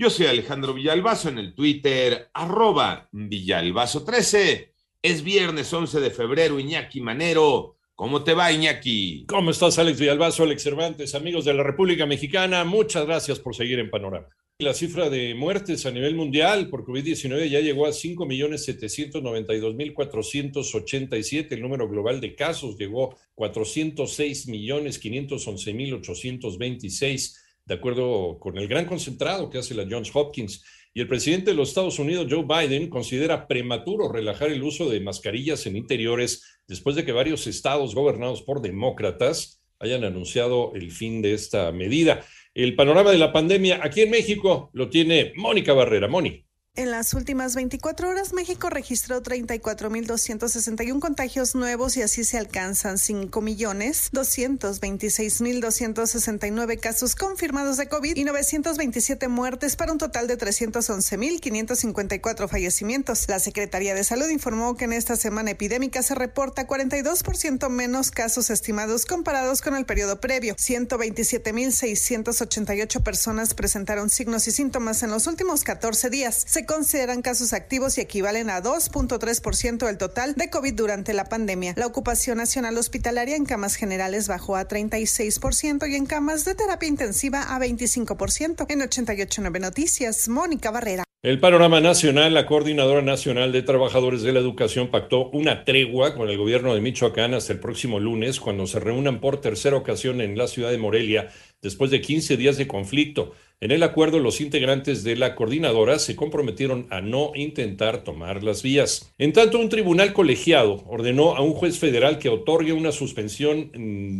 Yo soy Alejandro Villalbazo en el Twitter, arroba Villalbazo13. Es viernes 11 de febrero, Iñaki Manero. ¿Cómo te va, Iñaki? ¿Cómo estás, Alex Villalbazo, Alex Cervantes, amigos de la República Mexicana? Muchas gracias por seguir en Panorama. La cifra de muertes a nivel mundial por COVID-19 ya llegó a 5.792.487. El número global de casos llegó a 406.511.826, de acuerdo con el gran concentrado que hace la Johns Hopkins. Y el presidente de los Estados Unidos, Joe Biden, considera prematuro relajar el uso de mascarillas en interiores después de que varios estados gobernados por demócratas hayan anunciado el fin de esta medida. El panorama de la pandemia aquí en México lo tiene Mónica Barrera. Moni. En las últimas 24 horas, México registró 34.261 contagios nuevos y así se alcanzan 5.226.269 casos confirmados de COVID y 927 muertes para un total de 311.554 fallecimientos. La Secretaría de Salud informó que en esta semana epidémica se reporta 42% menos casos estimados comparados con el periodo previo. 127.688 personas presentaron signos y síntomas en los últimos 14 días. Se consideran casos activos y equivalen a 2.3% del total de COVID durante la pandemia. La ocupación nacional hospitalaria en camas generales bajó a 36% y en camas de terapia intensiva a 25%. En 889 Noticias, Mónica Barrera. El panorama nacional, la Coordinadora Nacional de Trabajadores de la Educación pactó una tregua con el gobierno de Michoacán hasta el próximo lunes, cuando se reúnan por tercera ocasión en la ciudad de Morelia, después de 15 días de conflicto. En el acuerdo, los integrantes de la coordinadora se comprometieron a no intentar tomar las vías. En tanto, un tribunal colegiado ordenó a un juez federal que otorgue una suspensión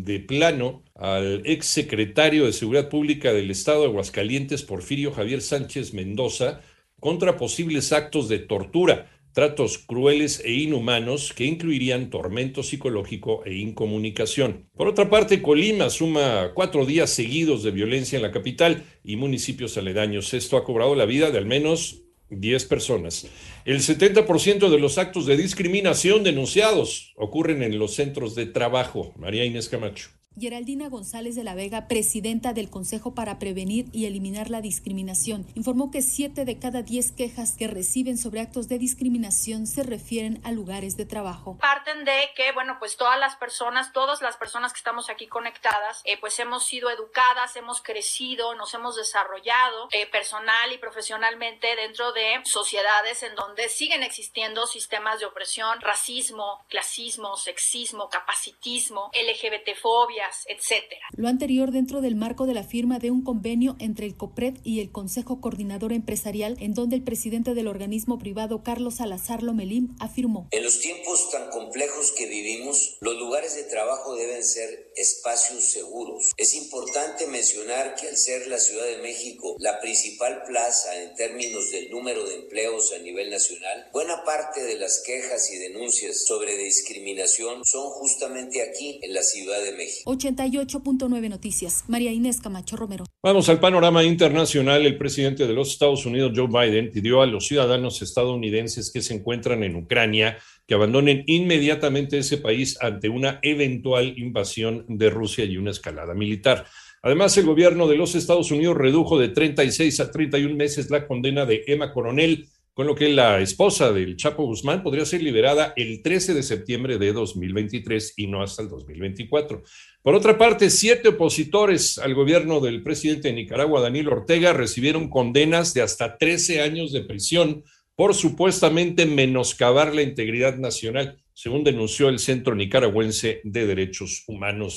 de plano al ex secretario de Seguridad Pública del Estado de Aguascalientes, Porfirio Javier Sánchez Mendoza, contra posibles actos de tortura tratos crueles e inhumanos que incluirían tormento psicológico e incomunicación. Por otra parte, Colima suma cuatro días seguidos de violencia en la capital y municipios aledaños. Esto ha cobrado la vida de al menos 10 personas. El 70% de los actos de discriminación denunciados ocurren en los centros de trabajo. María Inés Camacho. Geraldina González de la Vega, presidenta del Consejo para Prevenir y Eliminar la Discriminación, informó que siete de cada diez quejas que reciben sobre actos de discriminación se refieren a lugares de trabajo. Parten de que, bueno, pues todas las personas, todas las personas que estamos aquí conectadas, eh, pues hemos sido educadas, hemos crecido, nos hemos desarrollado eh, personal y profesionalmente dentro de sociedades en donde siguen existiendo sistemas de opresión, racismo, clasismo, sexismo, capacitismo, LGBTfobia etcétera. Lo anterior dentro del marco de la firma de un convenio entre el COPRED y el Consejo Coordinador Empresarial, en donde el presidente del organismo privado, Carlos Salazar Lomelim, afirmó. En los tiempos tan complejos que vivimos, los lugares de trabajo deben ser espacios seguros. Es importante mencionar que al ser la Ciudad de México la principal plaza en términos del número de empleos a nivel nacional, buena parte de las quejas y denuncias sobre discriminación son justamente aquí, en la Ciudad de México. 88.9 Noticias. María Inés Camacho Romero. Vamos al panorama internacional. El presidente de los Estados Unidos, Joe Biden, pidió a los ciudadanos estadounidenses que se encuentran en Ucrania que abandonen inmediatamente ese país ante una eventual invasión de Rusia y una escalada militar. Además, el gobierno de los Estados Unidos redujo de 36 a 31 meses la condena de Emma Coronel, con lo que la esposa del Chapo Guzmán podría ser liberada el 13 de septiembre de 2023 y no hasta el 2024. Por otra parte, siete opositores al gobierno del presidente de Nicaragua, Daniel Ortega, recibieron condenas de hasta 13 años de prisión por supuestamente menoscabar la integridad nacional, según denunció el Centro Nicaragüense de Derechos Humanos.